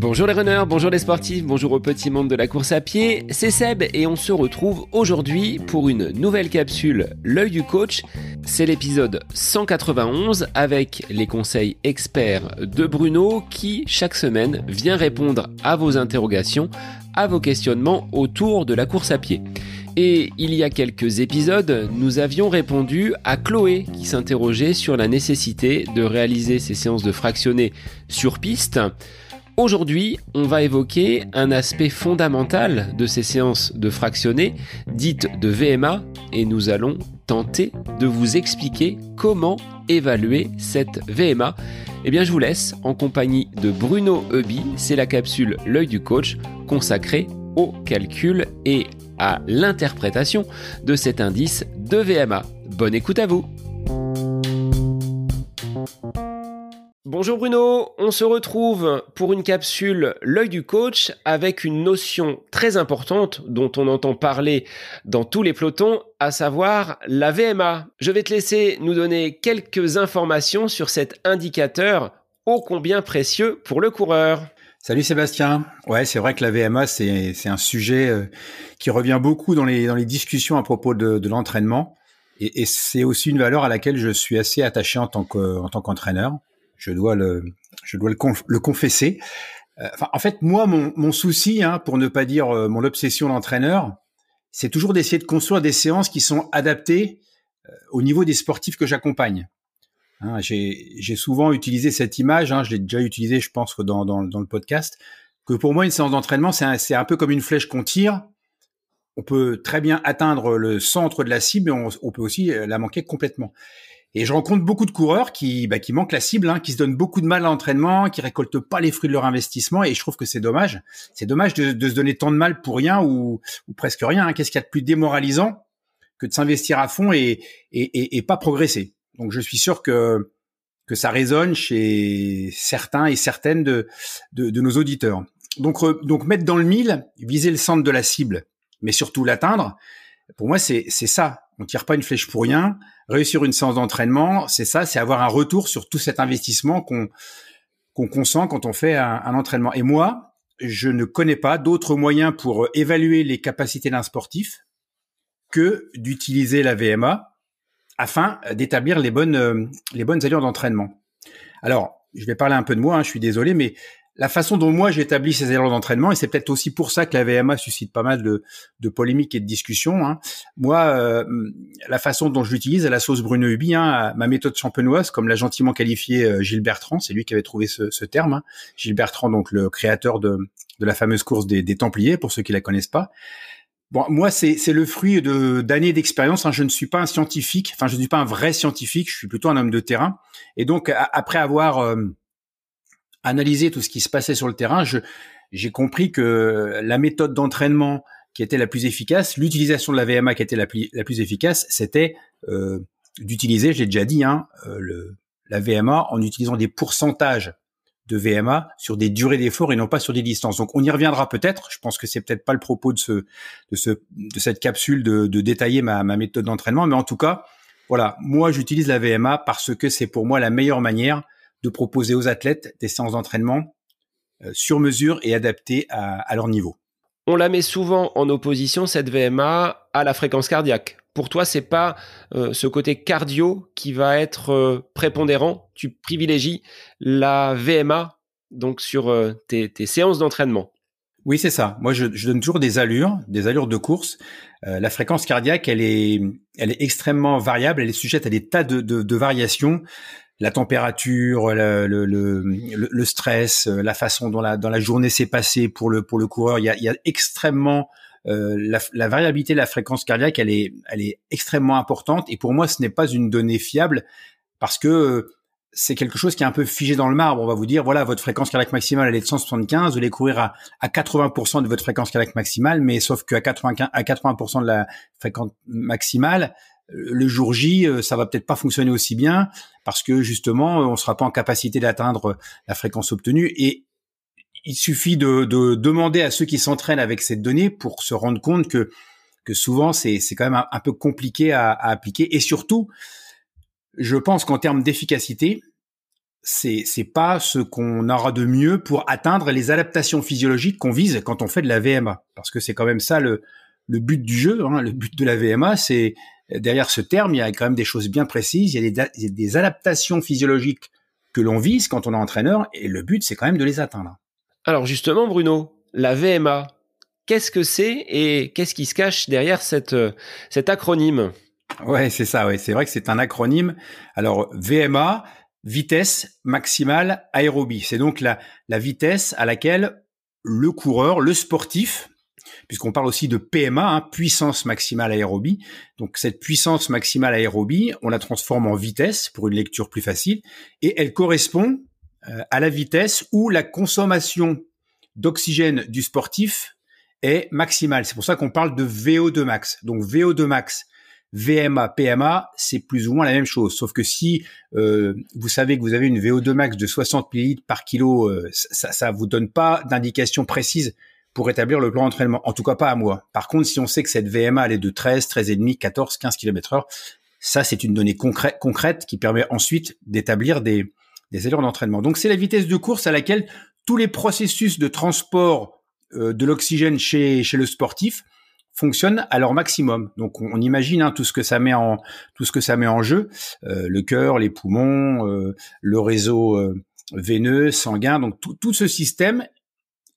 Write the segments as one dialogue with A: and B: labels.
A: Bonjour les runners, bonjour les sportifs, bonjour au petit monde de la course à pied, c'est Seb et on se retrouve aujourd'hui pour une nouvelle capsule L'œil du coach. C'est l'épisode 191 avec les conseils experts de Bruno qui chaque semaine vient répondre à vos interrogations, à vos questionnements autour de la course à pied. Et il y a quelques épisodes, nous avions répondu à Chloé qui s'interrogeait sur la nécessité de réaliser ces séances de fractionnés sur piste. Aujourd'hui, on va évoquer un aspect fondamental de ces séances de fractionnés, dites de VMA, et nous allons tenter de vous expliquer comment évaluer cette VMA. Eh bien, je vous laisse en compagnie de Bruno Eubi, c'est la capsule L'œil du coach consacrée au calcul et à l'interprétation de cet indice de VMA. Bonne écoute à vous Bonjour Bruno, on se retrouve pour une capsule L'œil du coach avec une notion très importante dont on entend parler dans tous les pelotons, à savoir la VMA. Je vais te laisser nous donner quelques informations sur cet indicateur ô combien précieux pour le coureur.
B: Salut Sébastien. Ouais, c'est vrai que la VMA, c'est, un sujet euh, qui revient beaucoup dans les, dans les discussions à propos de, l'entraînement. Et, c'est aussi une valeur à laquelle je suis assez attaché en tant, en tant qu'entraîneur je dois le, je dois le, confesser. Euh, en fait, moi, mon, mon souci, hein, pour ne pas dire euh, mon obsession d'entraîneur, c'est toujours d'essayer de construire des séances qui sont adaptées au niveau des sportifs que j'accompagne. Hein, j'ai souvent utilisé cette image, hein, je l'ai déjà utilisé, je pense, dans, dans, dans, le podcast, que pour moi, une séance d'entraînement, c'est un, un, peu comme une flèche qu'on tire. On peut très bien atteindre le centre de la cible, mais on, peut aussi la manquer complètement. Et je rencontre beaucoup de coureurs qui, bah, qui manquent la cible, hein, qui se donnent beaucoup de mal à l'entraînement, qui récoltent pas les fruits de leur investissement. Et je trouve que c'est dommage. C'est dommage de, de, se donner tant de mal pour rien ou, ou presque rien. Hein. Qu'est-ce qu'il y a de plus démoralisant que de s'investir à fond et, et, et, pas progresser? Donc je suis sûr que que ça résonne chez certains et certaines de, de, nos auditeurs. Donc, donc mettre dans le mille, viser le centre de la cible, mais surtout l'atteindre. Pour moi, c'est ça on tire pas une flèche pour rien. Réussir une séance d'entraînement, c'est ça, c'est avoir un retour sur tout cet investissement qu'on qu'on consent quand on fait un, entraînement. Et moi, je ne connais pas d'autres moyens pour évaluer les capacités d'un sportif que d'utiliser la VMA afin d'établir les bonnes les bonnes allures d'entraînement. Alors, je vais parler un peu de moi, hein, je suis désolé, mais la façon dont moi j'établis ces erreurs d'entraînement, et c'est peut-être aussi pour ça que la VMA suscite pas mal de, de polémiques et de discussions. Hein. Moi, euh, la façon dont je l'utilise à la sauce Bruno Hubi, hein, ma méthode champenoise, comme l'a gentiment qualifié euh, Gilles Bertrand, c'est lui qui avait trouvé ce, ce terme. Hein. Gilles Bertrand, donc le créateur de, de la fameuse course des, des, Templiers, pour ceux qui la connaissent pas. Bon, moi, c'est le fruit de d'années d'expérience. Hein. Je ne suis pas un scientifique, enfin, je ne suis pas un vrai scientifique. Je suis plutôt un homme de terrain. Et donc, après avoir euh, analyser tout ce qui se passait sur le terrain, j'ai compris que la méthode d'entraînement qui était la plus efficace, l'utilisation de la VMA qui était la plus, la plus efficace, c'était euh, d'utiliser, j'ai déjà dit, hein, euh, le, la VMA en utilisant des pourcentages de VMA sur des durées d'effort et non pas sur des distances. Donc on y reviendra peut-être. Je pense que c'est peut-être pas le propos de ce de ce de cette capsule de, détailler ma, ma méthode d'entraînement, mais en tout cas, voilà, moi j'utilise la VMA parce que c'est pour moi la meilleure manière de proposer aux athlètes des séances d'entraînement euh, sur mesure et adaptées à, leur niveau.
A: On la met souvent en opposition cette VMA à la fréquence cardiaque. Pour toi, c'est pas euh, ce côté cardio qui va être euh, prépondérant. Tu privilégies la VMA donc sur tes, séances d'entraînement.
B: Oui, c'est ça. Moi, je, donne toujours des allures, des allures de course. la fréquence cardiaque, elle est, elle est extrêmement variable. Elle est sujette à des tas de, de variations la température, le, le, le, stress, euh, la façon dont la, dans la journée s'est passée pour le, pour le coureur. Il y a, il y a extrêmement euh, la, la, variabilité de la fréquence cardiaque, elle est, elle est extrêmement importante. Et pour moi, ce n'est pas une donnée fiable parce que euh, c'est quelque chose qui est un peu figé dans le marbre. On va vous dire, voilà, votre fréquence cardiaque maximale, elle est de 175. Vous allez courir à, à 80% de votre fréquence cardiaque maximale, mais sauf qu'à 80, à 80% de la fréquence maximale, le jour J, euh, ça va peut-être pas fonctionner aussi bien parce que justement, on sera pas en capacité d'atteindre la fréquence obtenue. Et il suffit de, demander à ceux qui s'entraînent avec cette donnée pour se rendre compte que souvent c'est quand même un, peu compliqué à, appliquer. Et surtout, je pense qu'en termes d'efficacité, c'est c'est pas ce qu'on aura de mieux pour atteindre les adaptations physiologiques qu'on vise quand on fait de la VMA, parce que c'est quand même ça le le but du jeu. Hein, le but de la VMA, c'est derrière ce terme, il y a quand même des choses bien précises. Il y a des, des adaptations physiologiques que l'on vise quand on est entraîneur, et le but, c'est quand même de les atteindre.
A: Alors justement, Bruno, la VMA, qu'est-ce que c'est et qu'est-ce qui se cache derrière cette, cet acronyme?
B: Ouais, c'est ça. Ouais, c'est vrai que c'est un acronyme. Alors VMA, vitesse maximale aérobie. C'est donc la, la vitesse à laquelle le coureur, le sportif, puisqu'on parle aussi de PMA, hein, puissance maximale aérobie. Donc cette puissance maximale aérobie, on la transforme en vitesse pour une lecture plus facile, et elle correspond euh, à la vitesse où la consommation d'oxygène du sportif est maximale. C'est pour ça qu'on parle de VO2 max. Donc VO2 max, VMA, PMA, c'est plus ou moins la même chose. Sauf que si euh, vous savez que vous avez une VO2 max de 60 ml par kilo, euh, ça, ça vous donne pas d'indication précise pour établir le plan d'entraînement. En tout cas, pas à moi. Par contre, si on sait que cette VMA elle est de 13, 13,5, 14, 15 km heure, ça, c'est une donnée concrète, concrète qui permet ensuite d'établir des, des allures d'entraînement. Donc, c'est la vitesse de course à laquelle tous les processus de transport euh, de l'oxygène chez, le sportif fonctionnent à leur maximum. Donc on, imagine hein, tout ce que ça met en jeu, euh, le cœur, les poumons, euh, le réseau veineux, sanguin. Donc tout, tout ce système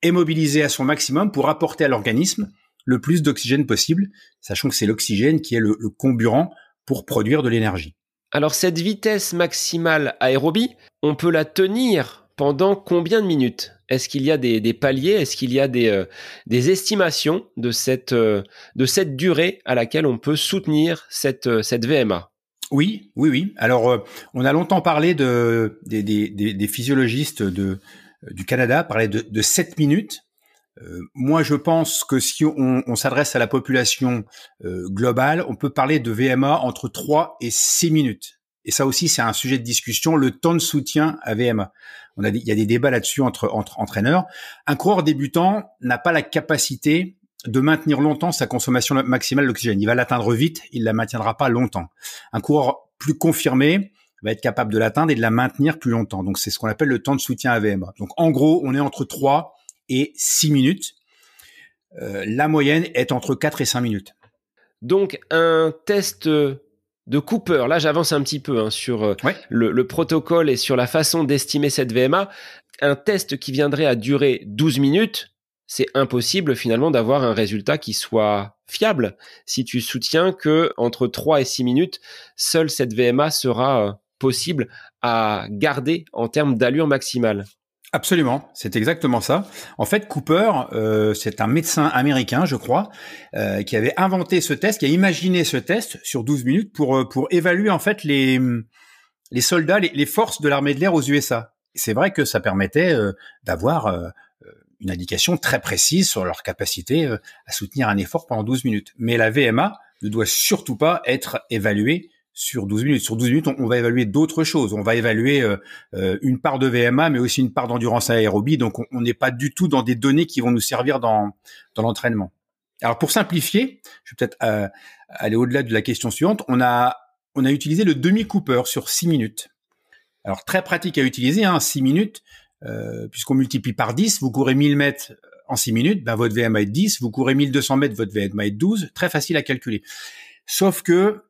B: est mobilisé à son maximum pour apporter à l'organisme le plus d'oxygène possible, sachant que c'est l'oxygène qui est le, le comburant pour produire de l'énergie.
A: Alors cette vitesse maximale aérobie, on peut la tenir pendant combien de minutes? Est-ce qu'il y a des, paliers? Est-ce qu'il y a des, euh, estimations de cette, euh, de cette durée à laquelle on peut soutenir cette, euh, VMA
B: Oui, oui, oui. Alors, on a longtemps parlé de, des, physiologistes du Canada, parlaient de, de 7 minutes. Moi, je pense que si on, s'adresse à la population globale, on peut parler de VMA entre 3 et 6 minutes. Et ça aussi, c'est un sujet de discussion, le temps de soutien à VMA. Il y a des débats là-dessus entre, entraîneurs. Un coureur débutant n'a pas la capacité de maintenir longtemps sa consommation maximale d'oxygène. Il va l'atteindre vite, il la maintiendra pas longtemps. Un coureur plus confirmé va être capable de l'atteindre et de la maintenir plus longtemps. Donc c'est ce qu'on appelle le temps de soutien à VMA. Donc en gros, on est entre 3 et 6 minutes. Euh, la moyenne est entre 4 et 5 minutes.
A: Donc un test de Cooper. Là, j'avance un petit peu hein, sur euh, le, protocole et sur la façon d'estimer cette VMA. Un test qui viendrait à durer 12 minutes, c'est impossible finalement d'avoir un résultat qui soit fiable si tu soutiens que entre 3 et 6 minutes, seule cette VMA sera euh, possible à garder en termes d'allure maximale.
B: Absolument, c'est exactement ça. En fait, Cooper, euh, c'est un médecin américain, je crois, euh, qui avait inventé ce test, qui a imaginé ce test sur 12 minutes pour euh, pour évaluer en fait les les soldats, les, forces de l'armée de l'air aux USA. C'est vrai que ça permettait d'avoir une indication très précise sur leur capacité à soutenir un effort pendant 12 minutes. Mais la VMA ne doit surtout pas être évaluée sur 12 minutes. Sur 12 minutes, on, va évaluer d'autres choses. On va évaluer euh, euh, une part de VMA, mais aussi une part d'endurance aérobie. Donc, on n'est pas du tout dans des données qui vont nous servir dans, dans l'entraînement. Alors, pour simplifier, je vais peut-être euh, aller au-delà de la question suivante. On a, on a utilisé le demi-cooper sur 6 minutes. Alors, très pratique à utiliser, hein, 6 minutes, puisqu'on multiplie par 10. Vous courez 1000 mètres en 6 minutes, ben, votre VMA est 10. Vous courez 1200 mètres, votre VMA est 12. Très facile à calculer. Sauf que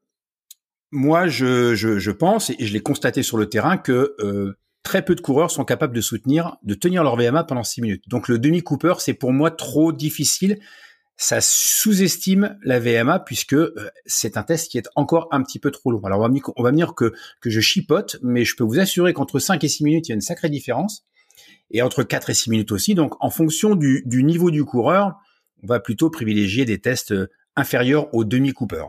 B: moi, je, je, je, pense, et je l'ai constaté sur le terrain, que euh, très peu de coureurs sont capables de soutenir, de tenir leur VMA pendant 6 minutes. Donc le demi-cooper, c'est pour moi trop difficile. Ça sous-estime la VMA puisque euh, c'est un test qui est encore un petit peu trop long. Alors on va me on va me dire que, que je chipote, mais je peux vous assurer qu'entre 5 et 6 minutes, il y a une sacrée différence. Et entre 4 et 6 minutes aussi. Donc en fonction du, du niveau du coureur, on va plutôt privilégier des tests euh, inférieurs au demi-cooper.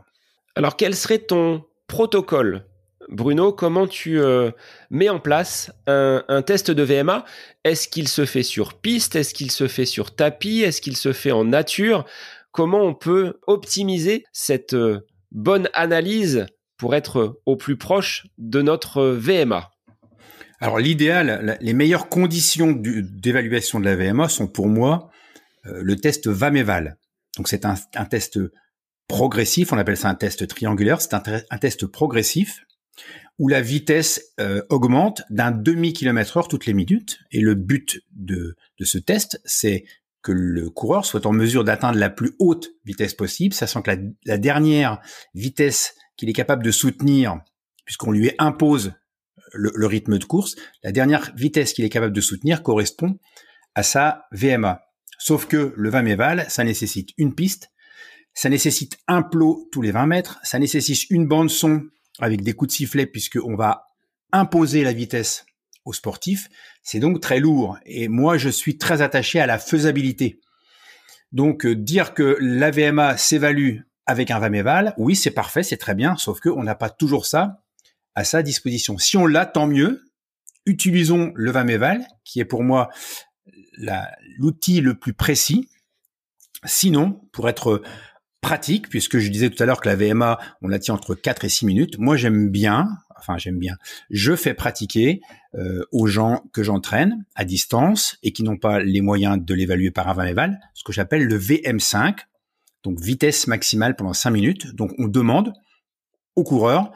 A: Alors quel serait ton protocole. Bruno, comment tu euh, mets en place un, test de VMA Est-ce qu'il se fait sur piste? Est-ce qu'il se fait sur tapis? Est-ce qu'il se fait en nature? Comment on peut optimiser cette euh, bonne analyse pour être au plus proche de notre VMA
B: Alors l'idéal, les meilleures conditions d'évaluation de la VMA sont pour moi euh, le test VAMEVAL. Donc c'est un, un test progressif, on appelle ça un test triangulaire, c'est un, test progressif où la vitesse euh, augmente d'un demi-kilomètre heure toutes les minutes. Et le but de, ce test, c'est que le coureur soit en mesure d'atteindre la plus haute vitesse possible, sachant que la, dernière vitesse qu'il est capable de soutenir, puisqu'on lui impose le, rythme de course, la dernière vitesse qu'il est capable de soutenir correspond à sa VMA. Sauf que le 20 méval, ça nécessite une piste, ça nécessite un plot tous les 20 mètres, ça nécessite une bande son avec des coups de sifflet puisqu'on va imposer la vitesse aux sportifs. C'est donc très lourd. Et moi, je suis très attaché à la faisabilité. Donc, euh, dire que l'AVMA s'évalue avec un Vameval, oui, c'est parfait, c'est très bien, sauf qu'on n'a pas toujours ça à sa disposition. Si on l'a, tant mieux. Utilisons le Vameval, qui est pour moi l'outil le plus précis. Sinon, pour être pratique, puisque je disais tout à l'heure que la VMA, on la tient entre 4 et 6 minutes. Moi, j'aime bien, enfin j'aime bien, je fais pratiquer euh, aux gens que j'entraîne à distance et qui n'ont pas les moyens de l'évaluer par un 20 éval, ce que j'appelle le VM5, donc vitesse maximale pendant 5 minutes. Donc on demande aux coureurs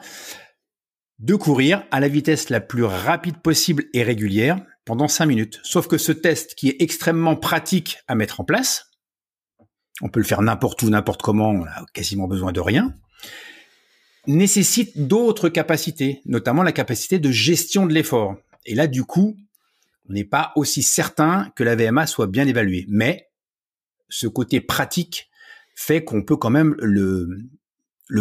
B: de courir à la vitesse la plus rapide possible et régulière pendant 5 minutes. Sauf que ce test qui est extrêmement pratique à mettre en place, on peut le faire n'importe où, n'importe comment, on a quasiment besoin de rien, nécessite d'autres capacités, notamment la capacité de gestion de l'effort. Et là, du coup, on n'est pas aussi certain que la VMA soit bien évaluée. Mais ce côté pratique fait qu'on peut quand même le,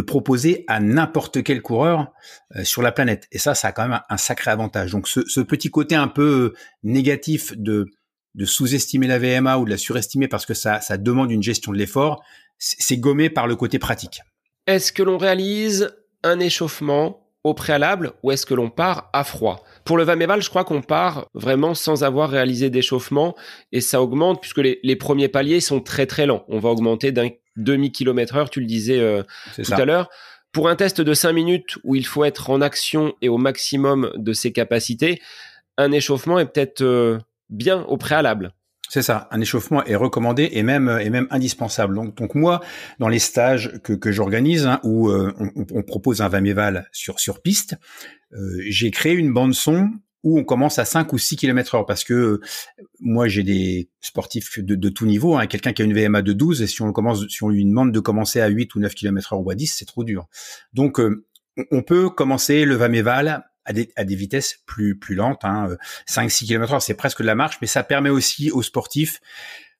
B: proposer à n'importe quel coureur euh, sur la planète. Et ça, ça a quand même un, sacré avantage. Donc ce, petit côté un peu négatif de de sous-estimer la VMA ou de la surestimer parce que ça, ça demande une gestion de l'effort, c'est gommé par le côté pratique.
A: Est-ce que l'on réalise un échauffement au préalable ou est-ce que l'on part à froid? Pour le Vameval, je crois qu'on part vraiment sans avoir réalisé d'échauffement et ça augmente puisque les, premiers paliers sont très très lents. On va augmenter d'un demi-kilomètre heure, tu le disais euh, tout à l'heure. Pour un test de 5 minutes où il faut être en action et au maximum de ses capacités, un échauffement est peut-être euh, bien au préalable.
B: C'est ça, un échauffement est recommandé et même et même indispensable. Donc, donc moi, dans les stages que, que j'organise hein, où euh, on, propose un vaméval sur sur piste, euh, j'ai créé une bande son où on commence à 5 ou 6 km heure parce que euh, moi j'ai des sportifs de, de tout niveau, hein, quelqu'un qui a une VMA de 12 et si on commence si on lui demande de commencer à 8 ou 9 km heure ou à 10, c'est trop dur. Donc on peut commencer le vaméval à des, à des vitesses plus, plus lentes, hein, 5-6 km heure, c'est presque de la marche, mais ça permet aussi aux sportifs,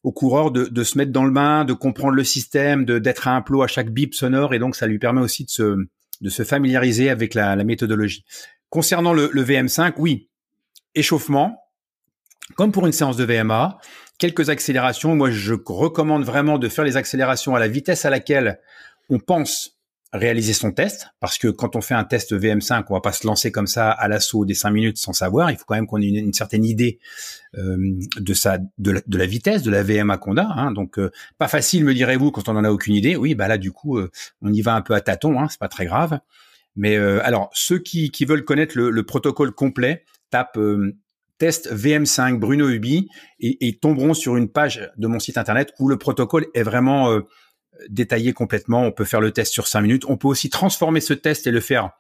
B: aux coureurs de, de se mettre dans le bain, de comprendre le système, de d'être à un plot à chaque bip sonore, et donc ça lui permet aussi de se, de se familiariser avec la, la méthodologie. Concernant le, le VM5, oui, échauffement, comme pour une séance de VMA, quelques accélérations. Moi, je recommande vraiment de faire les accélérations à la vitesse à laquelle on pense réaliser son test, parce que quand on fait un test VM5, on va pas se lancer comme ça à l'assaut des 5 minutes sans savoir. Il faut quand même qu'on ait une, certaine idée euh, de sa de la, vitesse, de la VMA qu'on a. Hein. Donc euh, pas facile, me direz-vous, quand on en a aucune idée. Oui, bah là du coup, euh, on y va un peu à tâtons. Hein, c'est pas très grave. Mais alors ceux qui, qui veulent connaître le, le protocole complet, tapent test VM5 Bruno Ubi et, et, tomberont sur une page de mon site internet où le protocole est vraiment détaillé complètement. On peut faire le test sur 5 minutes. On peut aussi transformer ce test et le faire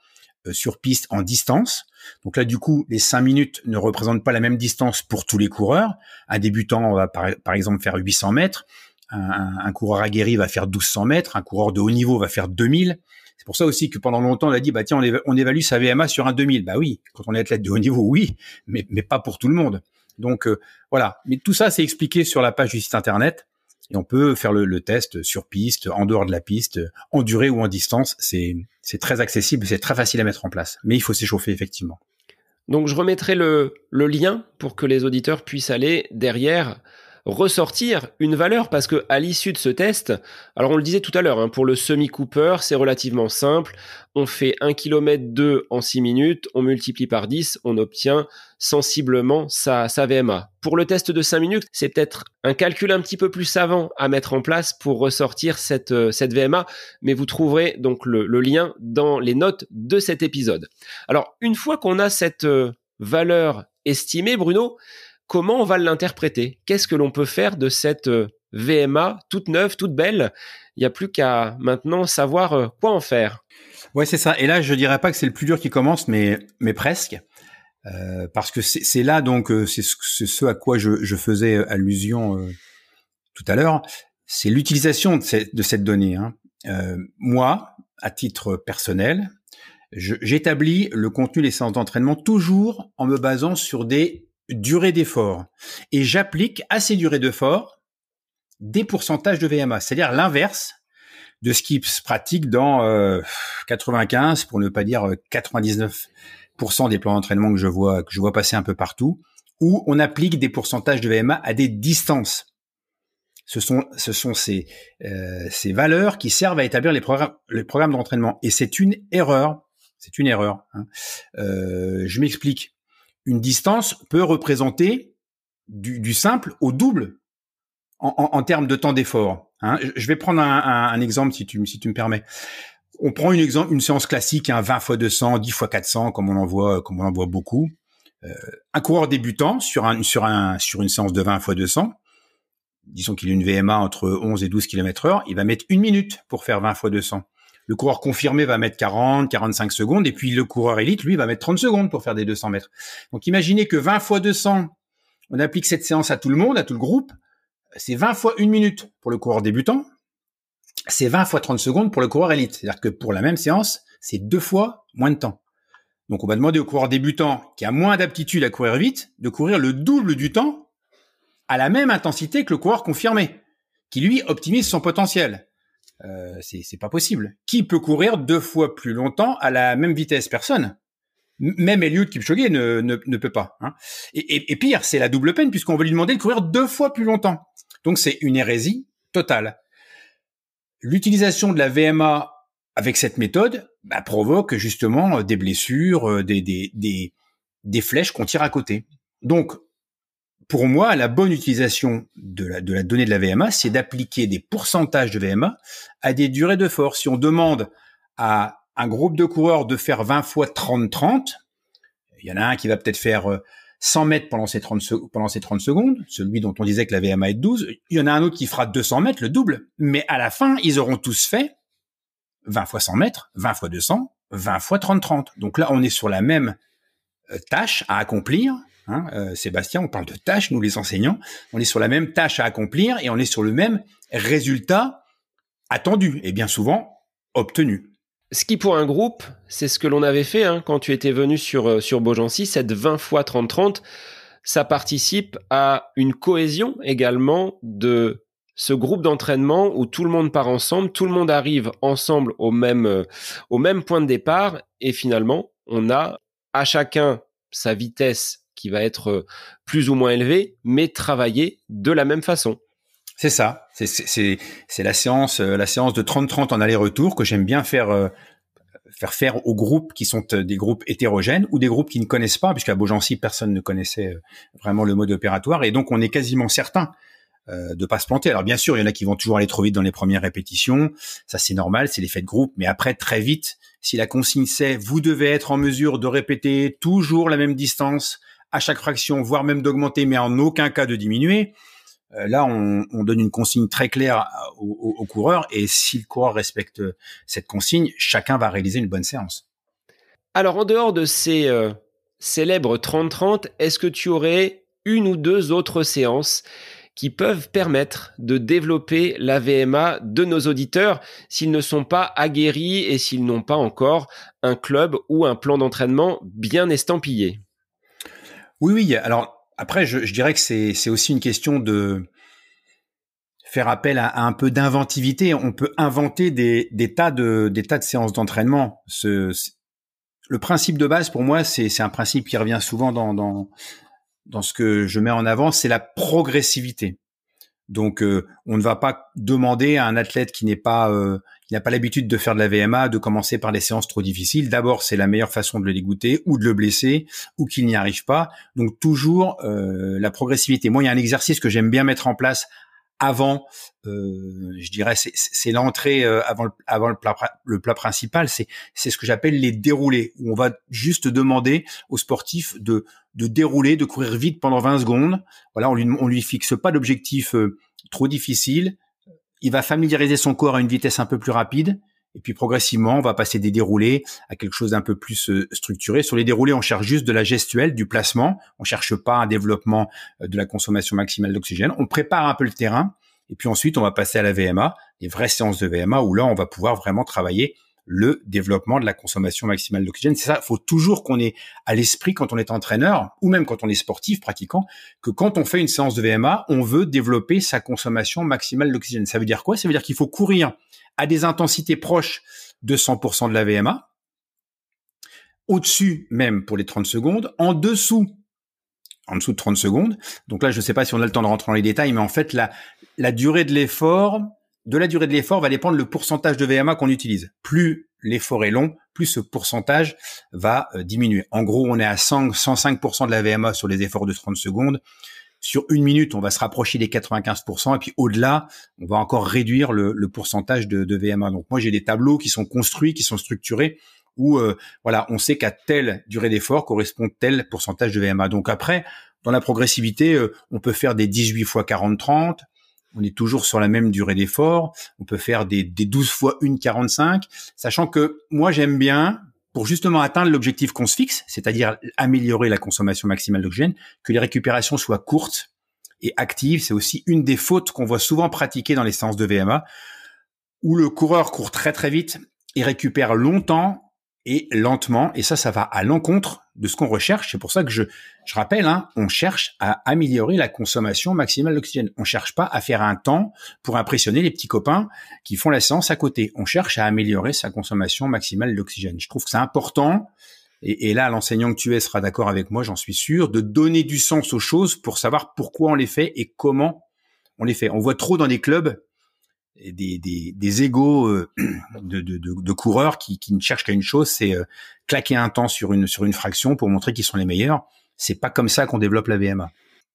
B: euh, sur piste en distance. Donc là, du coup, les 5 minutes ne représentent pas la même distance pour tous les coureurs. Un débutant va par, exemple faire 800 mètres. Un, coureur aguerri va faire 1200 mètres. Un coureur de haut niveau va faire 2000. C'est pour ça aussi que pendant longtemps, on a dit, bah tiens, on, évalue sa VMA sur un 2000. Bah oui, quand on est athlète de haut niveau, oui, mais, mais pas pour tout le monde. Donc euh, voilà. Mais tout ça, c'est expliqué sur la page du site internet et on peut faire le, test sur piste, en dehors de la piste, en durée ou en distance. C'est très accessible, c'est très facile à mettre en place, mais il faut s'échauffer effectivement.
A: Donc je remettrai le lien pour que les auditeurs puissent aller derrière ressortir une valeur parce que à l'issue de ce test, alors on le disait tout à l'heure, hein, pour le semi-cooper, c'est relativement simple. On fait 1 km 2 en 6 minutes, on multiplie par 10, on obtient sensiblement sa, sa VMA. Pour le test de 5 minutes, c'est peut-être un calcul un petit peu plus savant à mettre en place pour ressortir cette, euh, cette VMA, mais vous trouverez donc le, le lien dans les notes de cet épisode. Alors, une fois qu'on a cette euh, valeur estimée, Bruno, comment on va l'interpréter? Qu'est-ce que l'on peut faire de cette euh, VMA toute neuve, toute belle? Il n'y a plus qu'à maintenant savoir euh, quoi en faire.
B: Ouais, c'est ça. Et là, je dirais pas que c'est le plus dur qui commence, mais mais presque. Euh, parce que c'est là donc c'est ce, à quoi je, faisais allusion tout à l'heure, c'est l'utilisation de, cette donnée. Hein. Moi, à titre personnel, j'établis le contenu des séances d'entraînement toujours en me basant sur des durées d'effort et j'applique à ces durées d'effort des pourcentages de VMA, c'est-à-dire l'inverse de ce qui se pratique dans 95 pour ne pas dire 99% des plans d'entraînement que je vois que je vois passer un peu partout, où on applique des pourcentages de VMA à des distances. Ce sont ce sont ces euh, ces valeurs qui servent à établir les programmes les programmes d'entraînement et c'est une erreur. C'est une erreur. Hein. Euh, je m'explique. Une distance peut représenter du, du simple au double en, en, en termes de temps d'effort. Hein. Je vais prendre un, un, exemple si tu, si tu me permets on prend une exemple, une séance classique, hein, 20 fois 200, 10 fois 400, comme on en voit, comme on en voit beaucoup. Euh, un coureur débutant sur un, sur un, sur une séance de 20 fois 200, disons qu'il a une VMA entre 11 et 12 km heure, il va mettre une minute pour faire 20 fois 200. Le coureur confirmé va mettre 40, 45 secondes, et puis le coureur élite, lui, va mettre 30 secondes pour faire des 200 mètres. Donc imaginez que 20 fois 200, on applique cette séance à tout le monde, à tout le groupe, c'est 20 fois une minute pour le coureur débutant, c'est 20 fois 30 secondes pour le coureur élite. C'est-à-dire que pour la même séance, c'est deux fois moins de temps. Donc on va demander au coureur débutant qui a moins d'aptitude à courir vite de courir le double du temps à la même intensité que le coureur confirmé, qui lui optimise son potentiel. Euh, c'est pas possible. Qui peut courir deux fois plus longtemps à la même vitesse? Personne. Même Eliud Kipchoge ne, ne, ne peut pas. Hein. Et, et pire, c'est la double peine puisqu'on veut lui demander de courir deux fois plus longtemps. Donc c'est une hérésie totale l'utilisation de la VMA avec cette méthode bah, provoque justement euh, des blessures, euh, des, des, des, des flèches qu'on tire à côté. Donc, pour moi, la bonne utilisation de la, de la donnée de la VMA, c'est d'appliquer des pourcentages de VMA à des durées de force. Si on demande à un groupe de coureurs de faire 20 fois 30-30, il y en a un qui va peut-être faire euh, 100 mètres pendant ces 30, pendant ces 30 secondes, celui dont on disait que la VMA est de 12, il y en a un autre qui fera 200 mètres, le double. Mais à la fin, ils auront tous fait 20 fois 100 mètres, 20 fois 200, 20 fois 30-30. Donc là, on est sur la même euh, tâche à accomplir. Hein, euh, Sébastien, on parle de tâches, nous les enseignants. On est sur la même tâche à accomplir et on est sur le même résultat attendu et bien souvent obtenu.
A: Ce qui pour un groupe, c'est ce que l'on avait fait hein, quand tu étais venu sur, euh, sur Beaugency, cette 20 fois 30-30, ça participe à une cohésion également de ce groupe d'entraînement où tout le monde part ensemble, tout le monde arrive ensemble au même, euh, au même point de départ et finalement, on a à chacun sa vitesse qui va être euh, plus ou moins élevée, mais travailler de la même façon.
B: C'est ça. C'est la séance, euh, la séance de 30-30 en aller-retour que j'aime bien faire, euh, faire faire aux groupes qui sont des groupes hétérogènes ou des groupes qui ne connaissent pas, puisqu'à Beaugency, personne ne connaissait vraiment le mode opératoire. Et donc, on est quasiment certain euh, de pas se planter. Alors, bien sûr, il y en a qui vont toujours aller trop vite dans les premières répétitions. Ça, c'est normal, c'est l'effet de groupe. Mais après, très vite, si la consigne c'est vous devez être en mesure de répéter toujours la même distance à chaque fraction, voire même d'augmenter, mais en aucun cas de diminuer, euh, là, on, donne une consigne très claire au, coureur et si le coureur respecte cette consigne, chacun va réaliser une bonne séance.
A: Alors, en dehors de ces euh, célèbres 30-30, est-ce que tu aurais une ou deux autres séances qui peuvent permettre de développer la VMA de nos auditeurs s'ils ne sont pas aguerris et s'ils n'ont pas encore un club ou un plan d'entraînement bien estampillé?
B: Oui, oui. Alors, après, je, dirais que c'est aussi une question de faire appel à, un peu d'inventivité. On peut inventer des, tas de des tas de séances d'entraînement. Le principe de base pour moi, c'est un principe qui revient souvent dans ce que je mets en avant, c'est la progressivité. Donc, euh, on ne va pas demander à un athlète qui n'est pas euh, qui n'a pas l'habitude de faire de la VMA de commencer par les séances trop difficiles. D'abord, c'est la meilleure façon de le dégoûter ou de le blesser ou qu'il n'y arrive pas. Donc, toujours euh, la progressivité. Moi, il y a un exercice que j'aime bien mettre en place avant, je dirais, c'est l'entrée avant, le, avant le, plat, le plat principal. C'est c'est ce que j'appelle les déroulés, où on va juste demander aux sportifs de de dérouler, de courir vite pendant 20 secondes. Voilà, on lui, on lui fixe pas d'objectif euh, trop difficile. Il va familiariser son corps à une vitesse un peu plus rapide. Et puis progressivement, on va passer des déroulés à quelque chose d'un peu plus euh, structuré. Sur les déroulés, on cherche juste de la gestuelle, du placement. On cherche pas un développement euh, de la consommation maximale d'oxygène. On prépare un peu le terrain. Et puis ensuite, on va passer à la VMA, les vraies séances de VMA, où là, on va pouvoir vraiment travailler le développement de la consommation maximale d'oxygène. C'est ça, il faut toujours qu'on ait à l'esprit quand on est entraîneur ou même quand on est sportif pratiquant que quand on fait une séance de VMA, on veut développer sa consommation maximale d'oxygène. Ça veut dire quoi? Ça veut dire qu'il faut courir à des intensités proches de 100% de la VMA, au-dessus même pour les 30 secondes, en dessous en dessous de 30 secondes. Donc là, je ne sais pas si on a le temps de rentrer dans les détails, mais en fait, la, durée de l'effort de la durée de l'effort va dépendre le pourcentage de VMA qu'on utilise. Plus l'effort est long, plus ce pourcentage va euh, diminuer. En gros, on est à 100, 105% de la VMA sur les efforts de 30 secondes. Sur une minute, on va se rapprocher des 95%, et puis au-delà, on va encore réduire le, pourcentage de, VMA. Donc moi, j'ai des tableaux qui sont construits, qui sont structurés, où euh, voilà, on sait qu'à telle durée d'effort correspond tel pourcentage de VMA. Donc après, dans la progressivité, euh, on peut faire des 18 fois 40-30, on est toujours sur la même durée d'effort. On peut faire des, des 12 fois 1 45, sachant que moi j'aime bien, pour justement atteindre l'objectif qu'on se fixe, c'est-à-dire améliorer la consommation maximale d'oxygène, que les récupérations soient courtes et actives. C'est aussi une des fautes qu'on voit souvent pratiquer dans les séances de VMA, où le coureur court très très vite et récupère longtemps et lentement. Et ça, ça va à l'encontre de ce qu'on recherche. C'est pour ça que je, je rappelle, hein, on cherche à améliorer la consommation maximale d'oxygène. On cherche pas à faire un temps pour impressionner les petits copains qui font la séance à côté. On cherche à améliorer sa consommation maximale d'oxygène. Je trouve que c'est important. Et, là, l'enseignant que tu es sera d'accord avec moi, j'en suis sûr, de donner du sens aux choses pour savoir pourquoi on les fait et comment on les fait. On voit trop dans des clubs des, des, des égaux euh, de, de, de, coureurs qui, qui ne cherchent qu'à une chose, c'est euh, claquer un temps sur une, sur une fraction pour montrer qu'ils sont les meilleurs. C'est pas comme ça qu'on développe la VMA.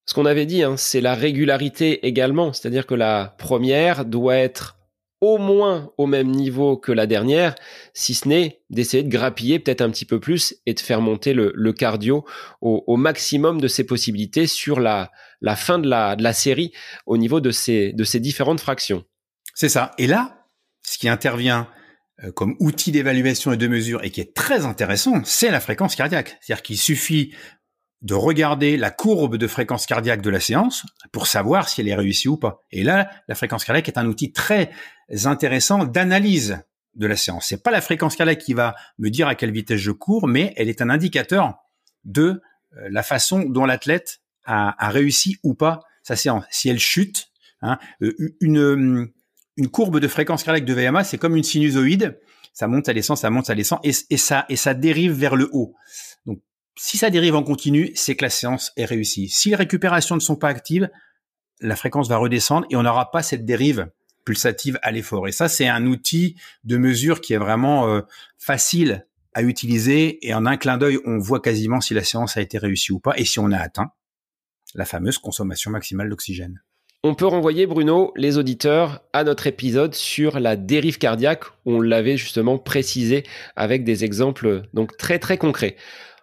A: Ce qu'on avait dit, hein, c'est la régularité également. C'est-à-dire que la première doit être au moins au même niveau que la dernière, si ce n'est d'essayer de grappiller peut-être un petit peu plus et de faire monter le, le cardio au, au, maximum de ses possibilités sur la, la fin de la, de la série au niveau de ces, de ces différentes fractions.
B: C'est ça. Et là, ce qui intervient comme outil d'évaluation et de mesure et qui est très intéressant, c'est la fréquence cardiaque. C'est-à-dire qu'il suffit de regarder la courbe de fréquence cardiaque de la séance pour savoir si elle est réussie ou pas. Et là, la fréquence cardiaque est un outil très intéressant d'analyse de la séance. C'est pas la fréquence cardiaque qui va me dire à quelle vitesse je cours, mais elle est un indicateur de euh, la façon dont l'athlète a, a, réussi ou pas sa séance. Si elle chute, hein, euh, une une courbe de fréquence cardiaque de VMA, c'est comme une sinusoïde. Ça monte, ça descend, ça monte, ça descend, et, et, ça, et ça dérive vers le haut. Donc, si ça dérive en continu, c'est que la séance est réussie. Si les récupérations ne sont pas actives, la fréquence va redescendre et on n'aura pas cette dérive pulsative à l'effort. Et ça, c'est un outil de mesure qui est vraiment euh, facile à utiliser et en un clin d'œil, on voit quasiment si la séance a été réussie ou pas et si on a atteint la fameuse consommation maximale d'oxygène.
A: On peut renvoyer, Bruno, les auditeurs à notre épisode sur la dérive cardiaque. On l'avait justement précisé avec des exemples donc très très concrets.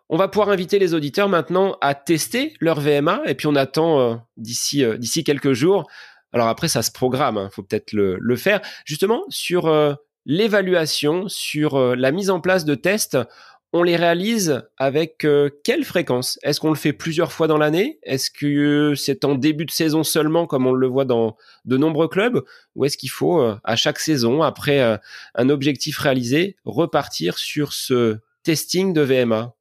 A: On va pouvoir inviter les auditeurs maintenant à tester leur VMA et puis on attend euh, d'ici euh, d'ici quelques jours. Alors après ça se programme, il hein, faut peut-être le, le, faire justement sur euh, l'évaluation, sur la mise en place de tests on les réalise avec euh, quelle fréquence? Est-ce qu'on le fait plusieurs fois dans l'année? Est-ce que c'est en début de saison seulement, comme on le voit dans de nombreux clubs? Ou est-ce qu'il faut, euh, à chaque saison, après euh, un objectif réalisé, repartir sur ce testing de VMA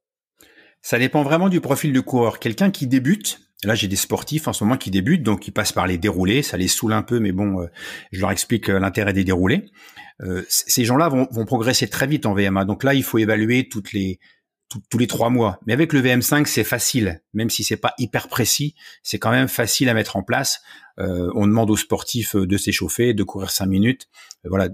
B: Ça dépend vraiment du profil du coureur. Quelqu'un qui débute, Là, j'ai des sportifs en ce moment qui débutent, donc ils passent par les déroulés. Ça les saoule un peu, mais bon, je leur explique l'intérêt des déroulés. Euh, ces gens-là vont, vont, progresser très vite en VMA. Donc là, il faut évaluer toutes les tous les trois mois. Mais avec le VM5, c'est facile, même si c'est pas hyper précis, c'est quand même facile à mettre en place. Euh, on demande aux sportifs de s'échauffer, de courir cinq minutes. Euh, voilà,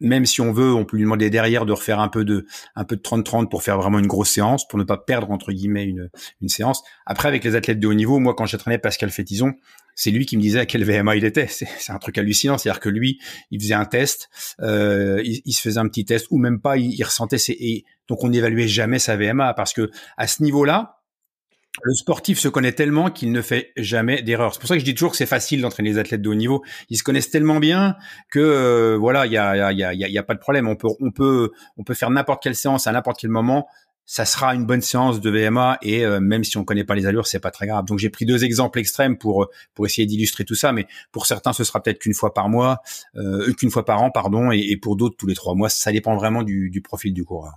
B: même si on veut, on peut lui demander derrière de refaire un peu de un peu de 30-30 pour faire vraiment une grosse séance, pour ne pas perdre entre guillemets une, une séance. Après, avec les athlètes de haut niveau, moi quand j'entraînais Pascal Fétison, c'est lui qui me disait à quel VMA il était. C'est un truc hallucinant, c'est-à-dire que lui, il faisait un test, euh, il, se faisait un petit test ou même pas, il, ressentait ses et donc on n'évaluait jamais sa VMA parce que à ce niveau-là, Le sportif se connaît tellement qu'il ne fait jamais d'erreur. C'est pour ça que je dis toujours que c'est facile d'entraîner les athlètes de haut niveau. Ils se connaissent tellement bien que euh, voilà, il y a, y, a, y, a, y a pas de problème. On peut, on peut, on peut faire n'importe quelle séance à n'importe quel moment ça sera une bonne séance de VMA et euh, même si on connaît pas les allures, c'est pas très grave. Donc j'ai pris deux exemples extrêmes pour pour essayer d'illustrer tout ça, mais pour certains ce sera peut-être qu'une fois par mois, euh, qu'une fois par an, pardon, et, et pour d'autres tous les trois mois. Ça dépend vraiment du, du profil du coureur.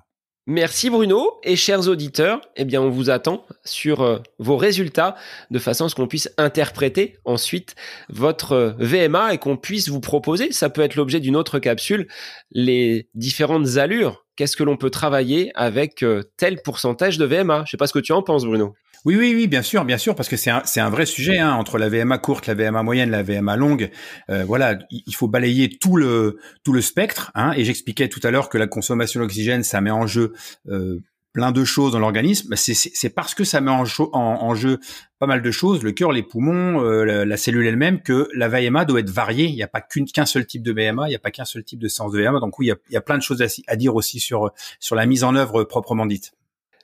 A: Merci Bruno et chers auditeurs, eh bien on vous attend sur euh, vos résultats de façon à ce qu'on puisse interpréter ensuite votre euh, VMA et qu'on puisse vous proposer, ça peut être l'objet d'une autre capsule, les différentes allures. Qu'est-ce que l'on peut travailler avec euh, tel pourcentage de VMA Je sais pas ce que tu en penses Bruno.
B: Oui, oui, oui, bien sûr, bien sûr, parce que c'est un, c'est un vrai sujet hein, entre la VMA courte, la VMA moyenne, la VMA longue. Euh, voilà, il faut balayer tout le tout le spectre. Hein, et j'expliquais tout à l'heure que la consommation d'oxygène, ça met en jeu euh, plein de choses dans l'organisme. C'est, c'est, parce que ça met en, en, en, jeu pas mal de choses, le cœur, les poumons, euh, la, cellule elle-même, que la VMA doit être variée. Il n'y a pas qu'un seul type de VMA, il n'y a pas qu'un seul type de séance de VMA. Donc oui, il y a, il y a plein de choses à, à dire aussi sur sur la mise en œuvre proprement dite.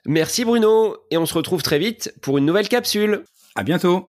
A: Merci Bruno, et on se retrouve très vite pour une nouvelle capsule.
B: À bientôt.